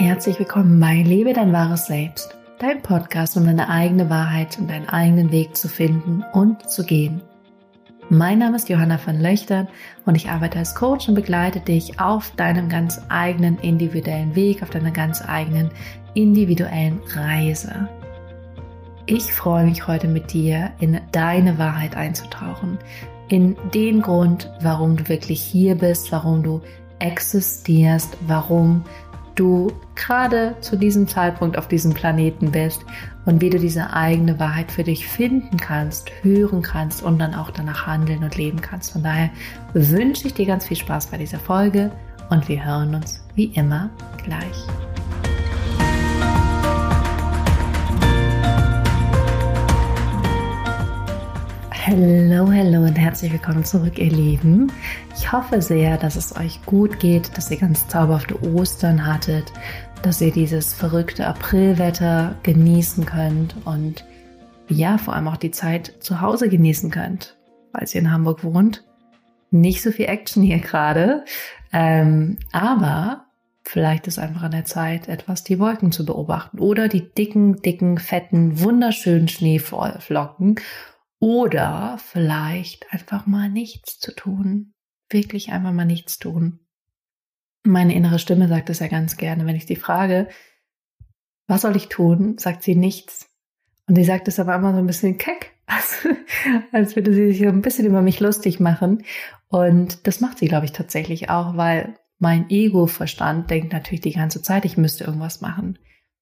Herzlich willkommen bei Lebe dein wahres Selbst, dein Podcast, um deine eigene Wahrheit und deinen eigenen Weg zu finden und zu gehen. Mein Name ist Johanna von Löchtern und ich arbeite als Coach und begleite dich auf deinem ganz eigenen individuellen Weg, auf deiner ganz eigenen individuellen Reise. Ich freue mich heute mit dir in deine Wahrheit einzutauchen, in den Grund, warum du wirklich hier bist, warum du existierst, warum du gerade zu diesem Zeitpunkt auf diesem Planeten bist und wie du diese eigene Wahrheit für dich finden kannst, hören kannst und dann auch danach handeln und leben kannst. Von daher wünsche ich dir ganz viel Spaß bei dieser Folge und wir hören uns wie immer gleich. Hallo, hallo und herzlich willkommen zurück, ihr Lieben. Ich hoffe sehr, dass es euch gut geht, dass ihr ganz zauberhafte Ostern hattet, dass ihr dieses verrückte Aprilwetter genießen könnt und ja, vor allem auch die Zeit zu Hause genießen könnt, falls ihr in Hamburg wohnt. Nicht so viel Action hier gerade, ähm, aber vielleicht ist einfach an der Zeit, etwas die Wolken zu beobachten oder die dicken, dicken, fetten, wunderschönen Schneeflocken oder vielleicht einfach mal nichts zu tun. Wirklich einfach mal nichts tun. Meine innere Stimme sagt es ja ganz gerne, wenn ich sie frage, was soll ich tun, sagt sie nichts. Und sie sagt es aber immer so ein bisschen keck, als, als würde sie sich ein bisschen über mich lustig machen. Und das macht sie, glaube ich, tatsächlich auch, weil mein Ego-Verstand denkt natürlich die ganze Zeit, ich müsste irgendwas machen.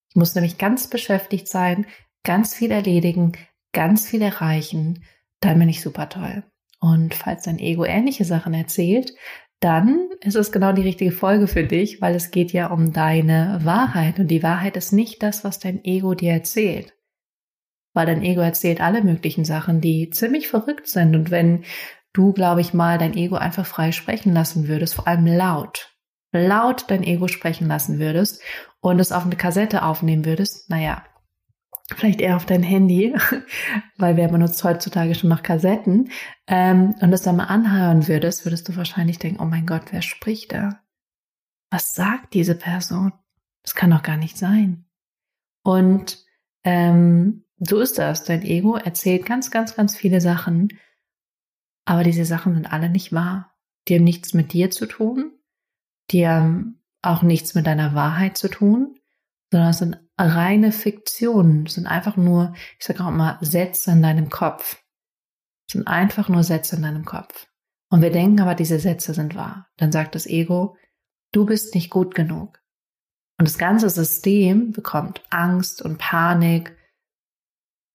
Ich muss nämlich ganz beschäftigt sein, ganz viel erledigen, ganz viel erreichen, dann bin ich super toll. Und falls dein Ego ähnliche Sachen erzählt, dann ist es genau die richtige Folge für dich, weil es geht ja um deine Wahrheit. Und die Wahrheit ist nicht das, was dein Ego dir erzählt. Weil dein Ego erzählt alle möglichen Sachen, die ziemlich verrückt sind. Und wenn du, glaube ich mal, dein Ego einfach frei sprechen lassen würdest, vor allem laut, laut dein Ego sprechen lassen würdest und es auf eine Kassette aufnehmen würdest, naja, vielleicht eher auf dein Handy, weil wer benutzt heutzutage schon noch Kassetten, ähm, und das dann mal anhören würdest, würdest du wahrscheinlich denken, oh mein Gott, wer spricht da? Was sagt diese Person? Das kann doch gar nicht sein. Und ähm, so ist das. Dein Ego erzählt ganz, ganz, ganz viele Sachen, aber diese Sachen sind alle nicht wahr. Die haben nichts mit dir zu tun, die haben auch nichts mit deiner Wahrheit zu tun, sondern es sind reine Fiktionen, sind einfach nur, ich sage auch immer, Sätze in deinem Kopf. Sind einfach nur Sätze in deinem Kopf. Und wir denken aber, diese Sätze sind wahr. Dann sagt das Ego, du bist nicht gut genug. Und das ganze System bekommt Angst und Panik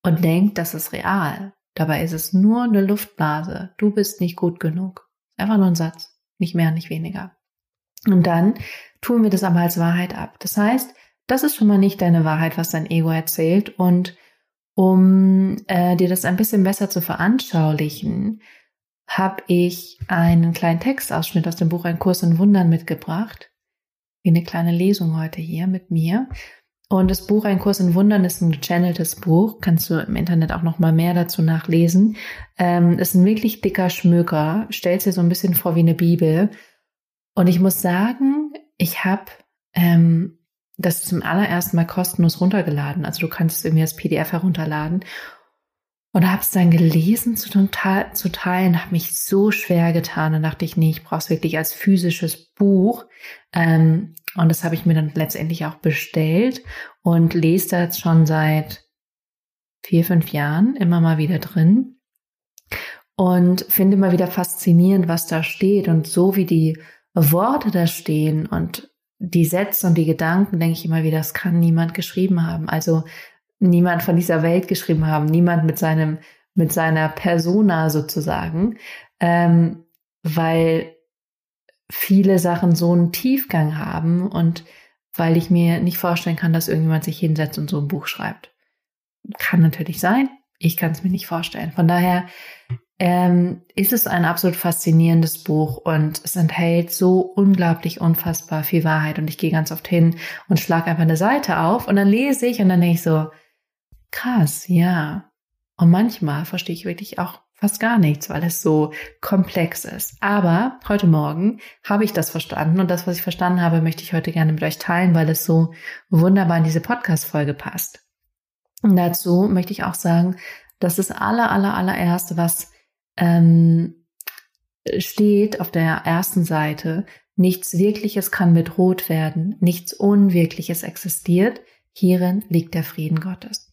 und denkt, das ist real. Dabei ist es nur eine Luftblase. Du bist nicht gut genug. Einfach nur ein Satz. Nicht mehr, nicht weniger. Und dann tun wir das aber als Wahrheit ab. Das heißt, das ist schon mal nicht deine Wahrheit, was dein Ego erzählt. Und um äh, dir das ein bisschen besser zu veranschaulichen, habe ich einen kleinen Textausschnitt aus dem Buch Ein Kurs in Wundern mitgebracht. Wie eine kleine Lesung heute hier mit mir. Und das Buch Ein Kurs in Wundern ist ein gechanneltes Buch. Kannst du im Internet auch noch mal mehr dazu nachlesen. Ähm, ist ein wirklich dicker Schmöker. Stellt dir so ein bisschen vor wie eine Bibel. Und ich muss sagen, ich habe ähm, das zum allerersten Mal kostenlos runtergeladen. Also du kannst es irgendwie als PDF herunterladen. Und habe es dann gelesen zu, zu teilen, habe mich so schwer getan. Dann dachte ich, nee, ich brauche es wirklich als physisches Buch. Ähm, und das habe ich mir dann letztendlich auch bestellt und lese da jetzt schon seit vier, fünf Jahren immer mal wieder drin. Und finde immer wieder faszinierend, was da steht und so wie die Worte da stehen und die Sätze und die Gedanken, denke ich immer wieder, das kann niemand geschrieben haben. Also niemand von dieser Welt geschrieben haben, niemand mit seinem, mit seiner Persona sozusagen, ähm, weil viele Sachen so einen Tiefgang haben und weil ich mir nicht vorstellen kann, dass irgendjemand sich hinsetzt und so ein Buch schreibt. Kann natürlich sein, ich kann es mir nicht vorstellen. Von daher ähm, ist es ein absolut faszinierendes Buch und es enthält so unglaublich unfassbar viel Wahrheit. Und ich gehe ganz oft hin und schlage einfach eine Seite auf und dann lese ich und dann denke ich so, krass, ja. Und manchmal verstehe ich wirklich auch fast gar nichts, weil es so komplex ist. Aber heute Morgen habe ich das verstanden und das, was ich verstanden habe, möchte ich heute gerne mit euch teilen, weil es so wunderbar in diese Podcast-Folge passt. Und dazu möchte ich auch sagen, dass das aller, aller, allererste, was ähm, steht auf der ersten Seite, nichts Wirkliches kann bedroht werden, nichts Unwirkliches existiert, hierin liegt der Frieden Gottes.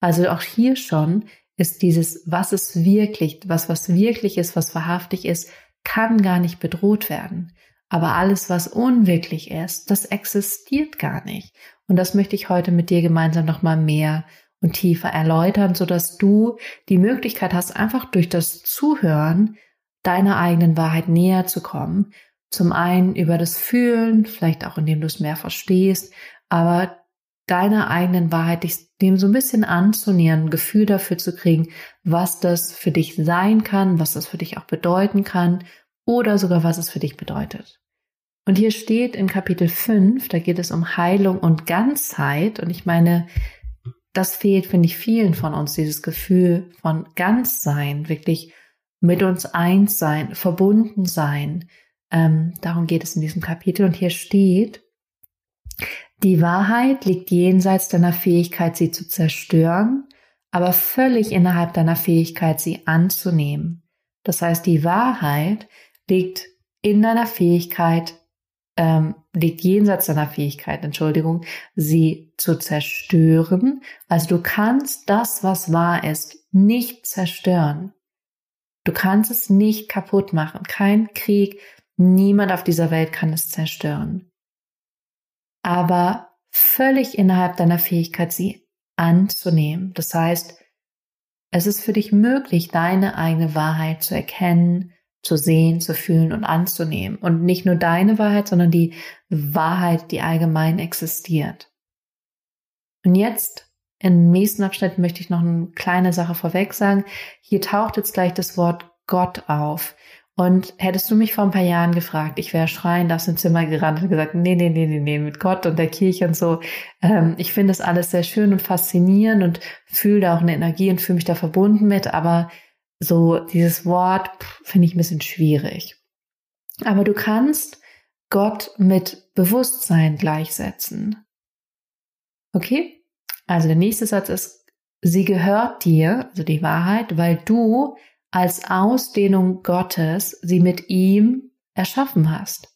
Also auch hier schon ist dieses, was ist wirklich, was, was wirklich ist, was wahrhaftig ist, kann gar nicht bedroht werden. Aber alles, was unwirklich ist, das existiert gar nicht. Und das möchte ich heute mit dir gemeinsam nochmal mehr und tiefer erläutern, so dass du die Möglichkeit hast, einfach durch das Zuhören deiner eigenen Wahrheit näher zu kommen. Zum einen über das Fühlen, vielleicht auch indem du es mehr verstehst, aber deiner eigenen Wahrheit, dich dem so ein bisschen anzunähern, ein Gefühl dafür zu kriegen, was das für dich sein kann, was das für dich auch bedeuten kann oder sogar was es für dich bedeutet. Und hier steht in Kapitel 5, da geht es um Heilung und Ganzheit. Und ich meine, das fehlt, finde ich, vielen von uns, dieses Gefühl von Ganzsein, wirklich mit uns eins sein, verbunden sein. Ähm, darum geht es in diesem Kapitel. Und hier steht, die Wahrheit liegt jenseits deiner Fähigkeit, sie zu zerstören, aber völlig innerhalb deiner Fähigkeit, sie anzunehmen. Das heißt, die Wahrheit liegt in deiner Fähigkeit, ähm, liegt jenseits deiner Fähigkeit, Entschuldigung, sie zu zerstören. Also du kannst das, was wahr ist, nicht zerstören. Du kannst es nicht kaputt machen. Kein Krieg, niemand auf dieser Welt kann es zerstören aber völlig innerhalb deiner Fähigkeit, sie anzunehmen. Das heißt, es ist für dich möglich, deine eigene Wahrheit zu erkennen, zu sehen, zu fühlen und anzunehmen. Und nicht nur deine Wahrheit, sondern die Wahrheit, die allgemein existiert. Und jetzt im nächsten Abschnitt möchte ich noch eine kleine Sache vorweg sagen. Hier taucht jetzt gleich das Wort Gott auf. Und hättest du mich vor ein paar Jahren gefragt, ich wäre schreiend aus dem Zimmer gerannt und gesagt, nee, nee, nee, nee, nee, mit Gott und der Kirche und so. Ähm, ich finde das alles sehr schön und faszinierend und fühle da auch eine Energie und fühle mich da verbunden mit, aber so dieses Wort finde ich ein bisschen schwierig. Aber du kannst Gott mit Bewusstsein gleichsetzen. Okay? Also der nächste Satz ist, sie gehört dir, also die Wahrheit, weil du als Ausdehnung Gottes sie mit ihm erschaffen hast.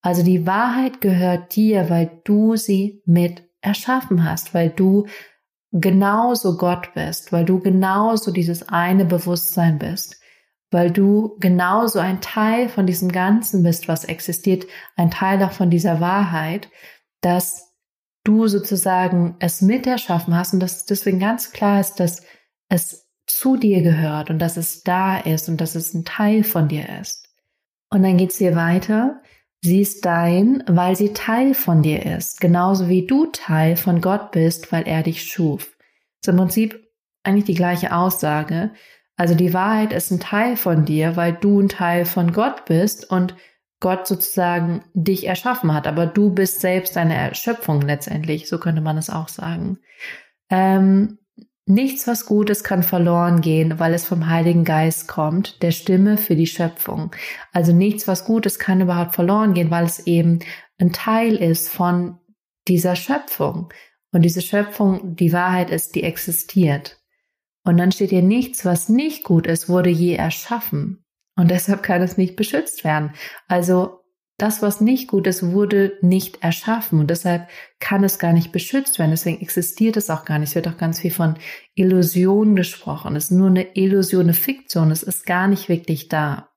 Also die Wahrheit gehört dir, weil du sie mit erschaffen hast, weil du genauso Gott bist, weil du genauso dieses eine Bewusstsein bist, weil du genauso ein Teil von diesem Ganzen bist, was existiert, ein Teil auch von dieser Wahrheit, dass du sozusagen es mit erschaffen hast und dass deswegen ganz klar ist, dass es zu dir gehört und dass es da ist und dass es ein Teil von dir ist. Und dann geht's hier weiter. Sie ist dein, weil sie Teil von dir ist, genauso wie du Teil von Gott bist, weil er dich schuf. Das ist im Prinzip eigentlich die gleiche Aussage. Also die Wahrheit ist ein Teil von dir, weil du ein Teil von Gott bist und Gott sozusagen dich erschaffen hat, aber du bist selbst deine Erschöpfung letztendlich, so könnte man es auch sagen. Ähm, Nichts, was Gutes kann verloren gehen, weil es vom Heiligen Geist kommt, der Stimme für die Schöpfung. Also nichts, was Gutes kann überhaupt verloren gehen, weil es eben ein Teil ist von dieser Schöpfung. Und diese Schöpfung, die Wahrheit ist, die existiert. Und dann steht hier nichts, was nicht gut ist, wurde je erschaffen. Und deshalb kann es nicht beschützt werden. Also das, was nicht gut ist, wurde nicht erschaffen und deshalb kann es gar nicht beschützt werden. Deswegen existiert es auch gar nicht. Es wird auch ganz viel von Illusionen gesprochen. Es ist nur eine Illusion, eine Fiktion. Es ist gar nicht wirklich da.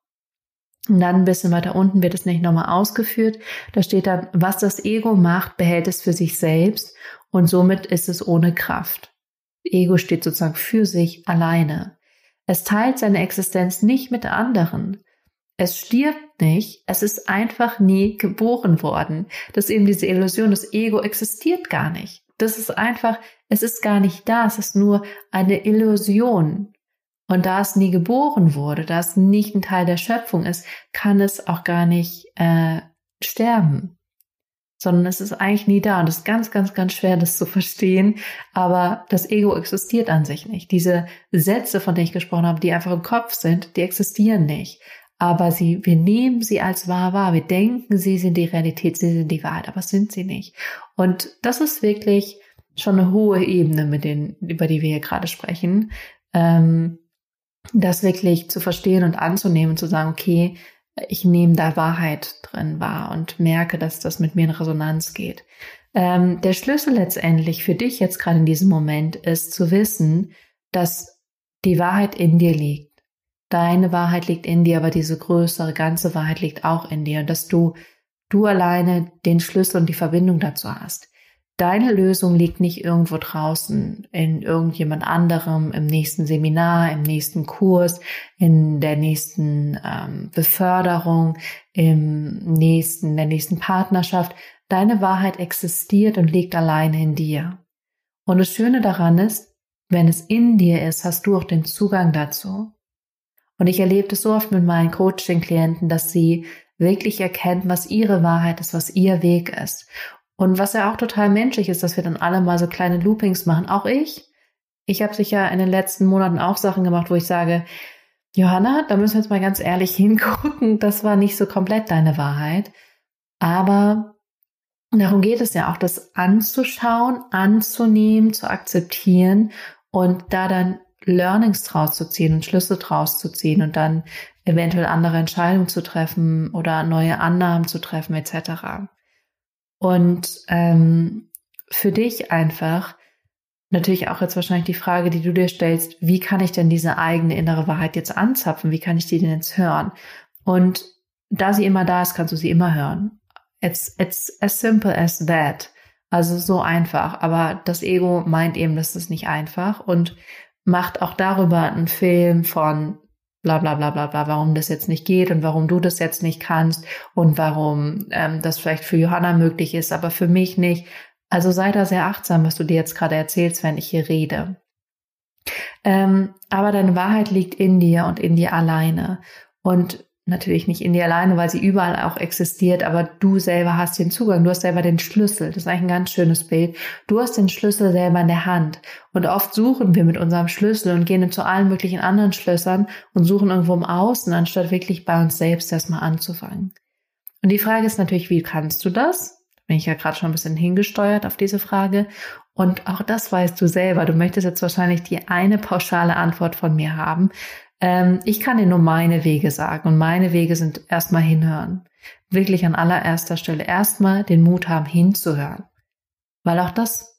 Und dann ein bisschen weiter unten wird es nicht nochmal ausgeführt. Da steht dann, was das Ego macht, behält es für sich selbst und somit ist es ohne Kraft. Ego steht sozusagen für sich alleine. Es teilt seine Existenz nicht mit anderen. Es stirbt nicht, es ist einfach nie geboren worden. Das ist eben diese Illusion, das Ego existiert gar nicht. Das ist einfach, es ist gar nicht da, es ist nur eine Illusion. Und da es nie geboren wurde, da es nicht ein Teil der Schöpfung ist, kann es auch gar nicht äh, sterben. sondern es ist eigentlich nie da. Und es ist ganz, ganz, ganz schwer, das zu verstehen. Aber das Ego existiert an sich nicht. Diese Sätze, von denen ich gesprochen habe, die einfach im Kopf sind, die existieren nicht. Aber sie, wir nehmen sie als wahr wahr. Wir denken, sie sind die Realität, sie sind die Wahrheit, aber sind sie nicht. Und das ist wirklich schon eine hohe Ebene, mit denen, über die wir hier gerade sprechen. Ähm, das wirklich zu verstehen und anzunehmen zu sagen, okay, ich nehme da Wahrheit drin wahr und merke, dass das mit mir in Resonanz geht. Ähm, der Schlüssel letztendlich für dich jetzt gerade in diesem Moment ist zu wissen, dass die Wahrheit in dir liegt. Deine Wahrheit liegt in dir, aber diese größere ganze Wahrheit liegt auch in dir und dass du du alleine den Schlüssel und die Verbindung dazu hast. Deine Lösung liegt nicht irgendwo draußen in irgendjemand anderem, im nächsten Seminar, im nächsten Kurs, in der nächsten ähm, Beförderung, im nächsten, der nächsten Partnerschaft. Deine Wahrheit existiert und liegt alleine in dir. Und das Schöne daran ist, wenn es in dir ist, hast du auch den Zugang dazu. Und ich erlebe das so oft mit meinen Coaching-Klienten, dass sie wirklich erkennen, was ihre Wahrheit ist, was ihr Weg ist. Und was ja auch total menschlich ist, dass wir dann alle mal so kleine Loopings machen. Auch ich. Ich habe sicher in den letzten Monaten auch Sachen gemacht, wo ich sage, Johanna, da müssen wir jetzt mal ganz ehrlich hingucken. Das war nicht so komplett deine Wahrheit. Aber darum geht es ja auch, das anzuschauen, anzunehmen, zu akzeptieren und da dann Learnings draus zu ziehen und Schlüsse draus zu ziehen und dann eventuell andere Entscheidungen zu treffen oder neue Annahmen zu treffen etc. Und ähm, für dich einfach natürlich auch jetzt wahrscheinlich die Frage, die du dir stellst, wie kann ich denn diese eigene innere Wahrheit jetzt anzapfen? Wie kann ich die denn jetzt hören? Und da sie immer da ist, kannst du sie immer hören. It's, it's as simple as that. Also so einfach. Aber das Ego meint eben, das ist nicht einfach und macht auch darüber einen Film von bla bla bla bla bla, warum das jetzt nicht geht und warum du das jetzt nicht kannst und warum ähm, das vielleicht für Johanna möglich ist, aber für mich nicht. Also sei da sehr achtsam, was du dir jetzt gerade erzählst, wenn ich hier rede. Ähm, aber deine Wahrheit liegt in dir und in dir alleine. Und natürlich nicht in dir alleine, weil sie überall auch existiert, aber du selber hast den Zugang, du hast selber den Schlüssel. Das ist eigentlich ein ganz schönes Bild. Du hast den Schlüssel selber in der Hand. Und oft suchen wir mit unserem Schlüssel und gehen zu allen möglichen anderen Schlössern und suchen irgendwo im Außen, anstatt wirklich bei uns selbst erstmal anzufangen. Und die Frage ist natürlich, wie kannst du das? bin ich ja gerade schon ein bisschen hingesteuert auf diese Frage. Und auch das weißt du selber. Du möchtest jetzt wahrscheinlich die eine pauschale Antwort von mir haben. Ähm, ich kann dir nur meine Wege sagen und meine Wege sind erstmal hinhören. Wirklich an allererster Stelle erstmal den Mut haben, hinzuhören. Weil auch das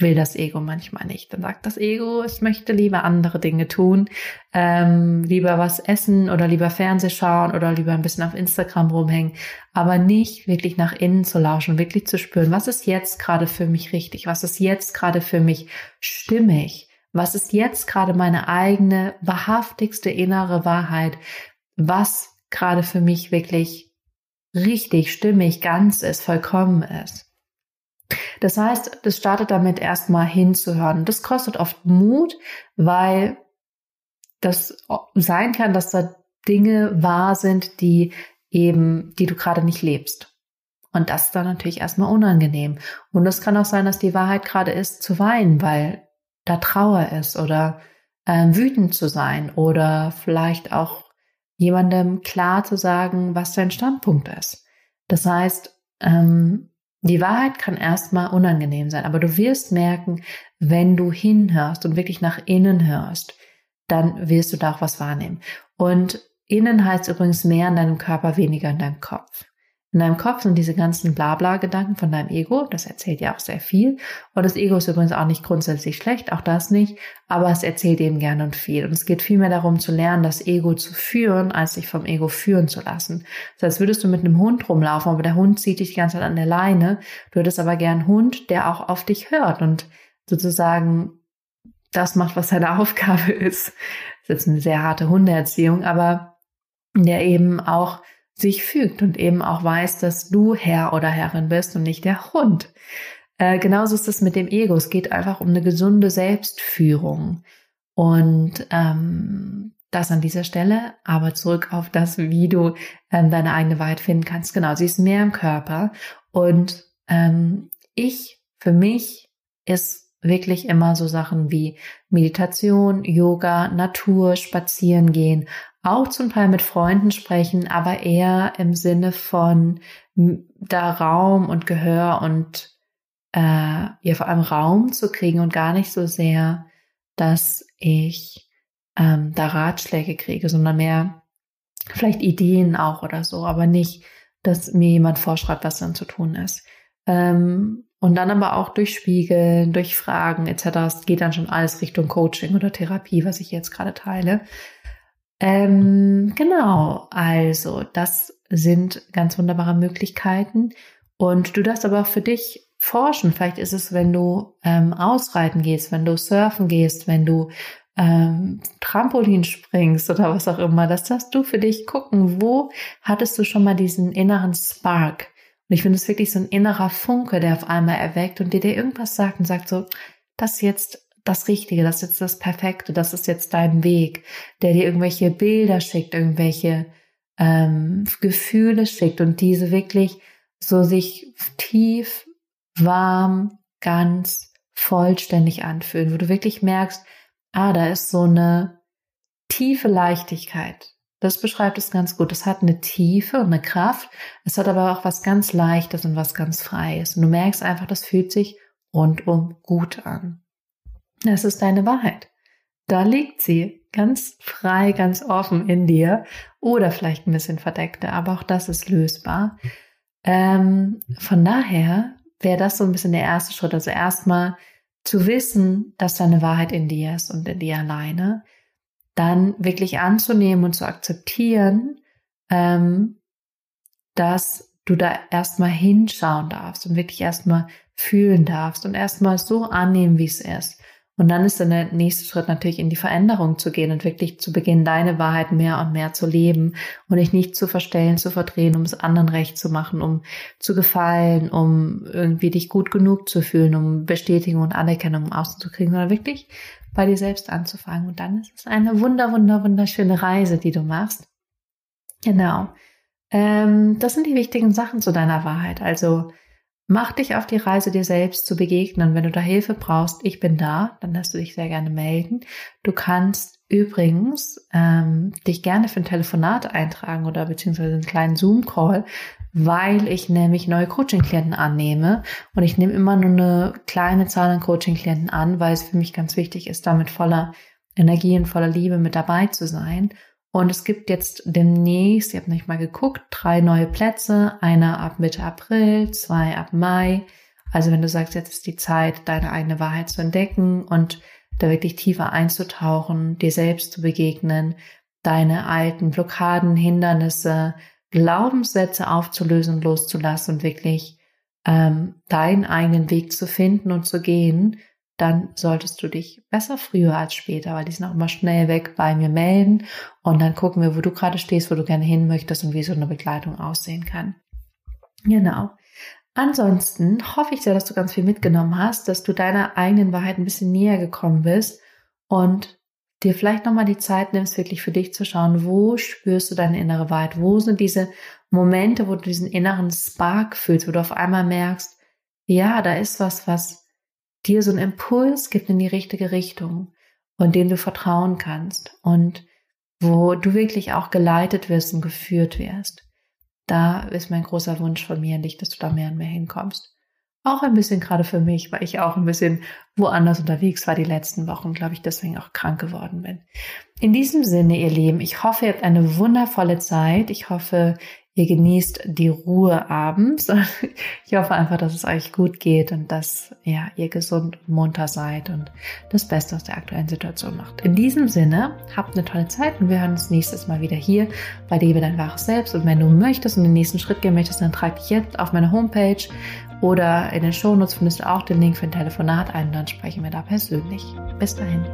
will das Ego manchmal nicht. Dann sagt das Ego, es möchte lieber andere Dinge tun, ähm, lieber was essen oder lieber Fernseh schauen oder lieber ein bisschen auf Instagram rumhängen, aber nicht wirklich nach innen zu lauschen, wirklich zu spüren, was ist jetzt gerade für mich richtig, was ist jetzt gerade für mich stimmig was ist jetzt gerade meine eigene, wahrhaftigste innere Wahrheit? Was gerade für mich wirklich richtig, stimmig, ganz ist, vollkommen ist? Das heißt, das startet damit erstmal hinzuhören. Das kostet oft Mut, weil das sein kann, dass da Dinge wahr sind, die eben, die du gerade nicht lebst. Und das ist dann natürlich erstmal unangenehm. Und es kann auch sein, dass die Wahrheit gerade ist, zu weinen, weil da Trauer ist oder äh, wütend zu sein oder vielleicht auch jemandem klar zu sagen, was sein Standpunkt ist. Das heißt, ähm, die Wahrheit kann erstmal unangenehm sein, aber du wirst merken, wenn du hinhörst und wirklich nach innen hörst, dann wirst du da auch was wahrnehmen. Und innen heißt übrigens mehr in deinem Körper, weniger in deinem Kopf. In deinem Kopf sind diese ganzen Blabla-Gedanken von deinem Ego, das erzählt ja auch sehr viel. Und das Ego ist übrigens auch nicht grundsätzlich schlecht, auch das nicht, aber es erzählt eben gerne und viel. Und es geht vielmehr darum zu lernen, das Ego zu führen, als sich vom Ego führen zu lassen. Das heißt, würdest du mit einem Hund rumlaufen, aber der Hund zieht dich die ganze Zeit an der Leine, du hättest aber gern einen Hund, der auch auf dich hört und sozusagen das macht, was seine Aufgabe ist. Das ist jetzt eine sehr harte Hundeerziehung, aber der eben auch sich fügt und eben auch weiß, dass du Herr oder Herrin bist und nicht der Hund. Äh, genauso ist es mit dem Ego. Es geht einfach um eine gesunde Selbstführung. Und ähm, das an dieser Stelle, aber zurück auf das, wie du ähm, deine eigene Wahrheit finden kannst. Genau, sie ist mehr im Körper und ähm, ich, für mich ist wirklich immer so Sachen wie Meditation, Yoga, Natur, Spazieren gehen, auch zum Teil mit Freunden sprechen, aber eher im Sinne von da Raum und Gehör und äh, ja vor allem Raum zu kriegen und gar nicht so sehr, dass ich ähm, da Ratschläge kriege, sondern mehr vielleicht Ideen auch oder so, aber nicht, dass mir jemand vorschreibt, was dann zu tun ist. Ähm, und dann aber auch durch Spiegeln, durch Fragen etc. Es geht dann schon alles Richtung Coaching oder Therapie, was ich jetzt gerade teile. Ähm, genau, also das sind ganz wunderbare Möglichkeiten. Und du darfst aber auch für dich forschen. Vielleicht ist es, wenn du ähm, ausreiten gehst, wenn du surfen gehst, wenn du ähm, Trampolin springst oder was auch immer. Das darfst du für dich gucken. Wo hattest du schon mal diesen inneren Spark? Und ich finde es wirklich so ein innerer Funke, der auf einmal erweckt und dir dir irgendwas sagt und sagt so, das ist jetzt das Richtige, das ist jetzt das Perfekte, das ist jetzt dein Weg, der dir irgendwelche Bilder schickt, irgendwelche ähm, Gefühle schickt und diese wirklich so sich tief warm, ganz, vollständig anfühlen, wo du wirklich merkst, ah, da ist so eine tiefe Leichtigkeit. Das beschreibt es ganz gut. Es hat eine Tiefe und eine Kraft. Es hat aber auch was ganz Leichtes und was ganz Freies. Und du merkst einfach, das fühlt sich rundum gut an. Das ist deine Wahrheit. Da liegt sie ganz frei, ganz offen in dir oder vielleicht ein bisschen verdeckte, aber auch das ist lösbar. Ähm, von daher wäre das so ein bisschen der erste Schritt. Also erstmal zu wissen, dass deine Wahrheit in dir ist und in dir alleine, dann wirklich anzunehmen und zu akzeptieren, ähm, dass du da erstmal hinschauen darfst und wirklich erstmal fühlen darfst und erstmal so annehmen, wie es ist. Und dann ist der nächste Schritt natürlich in die Veränderung zu gehen und wirklich zu beginnen, deine Wahrheit mehr und mehr zu leben und dich nicht zu verstellen, zu verdrehen, um es anderen recht zu machen, um zu gefallen, um irgendwie dich gut genug zu fühlen, um Bestätigung und Anerkennung im Außen zu kriegen, sondern wirklich bei dir selbst anzufangen. Und dann ist es eine wunder, wunder, wunderschöne Reise, die du machst. Genau. Ähm, das sind die wichtigen Sachen zu deiner Wahrheit. Also Mach dich auf die Reise, dir selbst zu begegnen. Wenn du da Hilfe brauchst, ich bin da, dann lässt du dich sehr gerne melden. Du kannst übrigens ähm, dich gerne für ein Telefonat eintragen oder beziehungsweise einen kleinen Zoom-Call, weil ich nämlich neue Coaching-Klienten annehme. Und ich nehme immer nur eine kleine Zahl an Coaching-Klienten an, weil es für mich ganz wichtig ist, da mit voller Energie und voller Liebe mit dabei zu sein. Und es gibt jetzt demnächst, ich habe nicht mal geguckt, drei neue Plätze. Einer ab Mitte April, zwei ab Mai. Also wenn du sagst, jetzt ist die Zeit, deine eigene Wahrheit zu entdecken und da wirklich tiefer einzutauchen, dir selbst zu begegnen, deine alten Blockaden, Hindernisse, Glaubenssätze aufzulösen und loszulassen und wirklich ähm, deinen eigenen Weg zu finden und zu gehen, dann solltest du dich besser früher als später, weil die sind auch immer schnell weg, bei mir melden und dann gucken wir, wo du gerade stehst, wo du gerne hin möchtest und wie so eine Begleitung aussehen kann. Genau. Ansonsten hoffe ich sehr, dass du ganz viel mitgenommen hast, dass du deiner eigenen Wahrheit ein bisschen näher gekommen bist und dir vielleicht nochmal die Zeit nimmst, wirklich für dich zu schauen, wo spürst du deine innere Wahrheit? Wo sind diese Momente, wo du diesen inneren Spark fühlst, wo du auf einmal merkst, ja, da ist was, was dir so einen Impuls gibt in die richtige Richtung und dem du vertrauen kannst und wo du wirklich auch geleitet wirst und geführt wirst. Da ist mein großer Wunsch von mir dich, dass du da mehr und mehr hinkommst. Auch ein bisschen gerade für mich, weil ich auch ein bisschen woanders unterwegs war die letzten Wochen, glaube ich, deswegen auch krank geworden bin. In diesem Sinne, ihr Lieben, ich hoffe, ihr habt eine wundervolle Zeit. Ich hoffe, ihr genießt die Ruhe abends. Ich hoffe einfach, dass es euch gut geht und dass ja, ihr gesund und munter seid und das Beste aus der aktuellen Situation macht. In diesem Sinne, habt eine tolle Zeit und wir hören uns nächstes Mal wieder hier bei Liebe dein wahres Selbst. Und wenn du möchtest und den nächsten Schritt gehen möchtest, dann trag dich jetzt auf meine Homepage oder in den Shownotes findest du auch den Link für ein Telefonat ein und dann sprechen wir da persönlich. Bis dahin.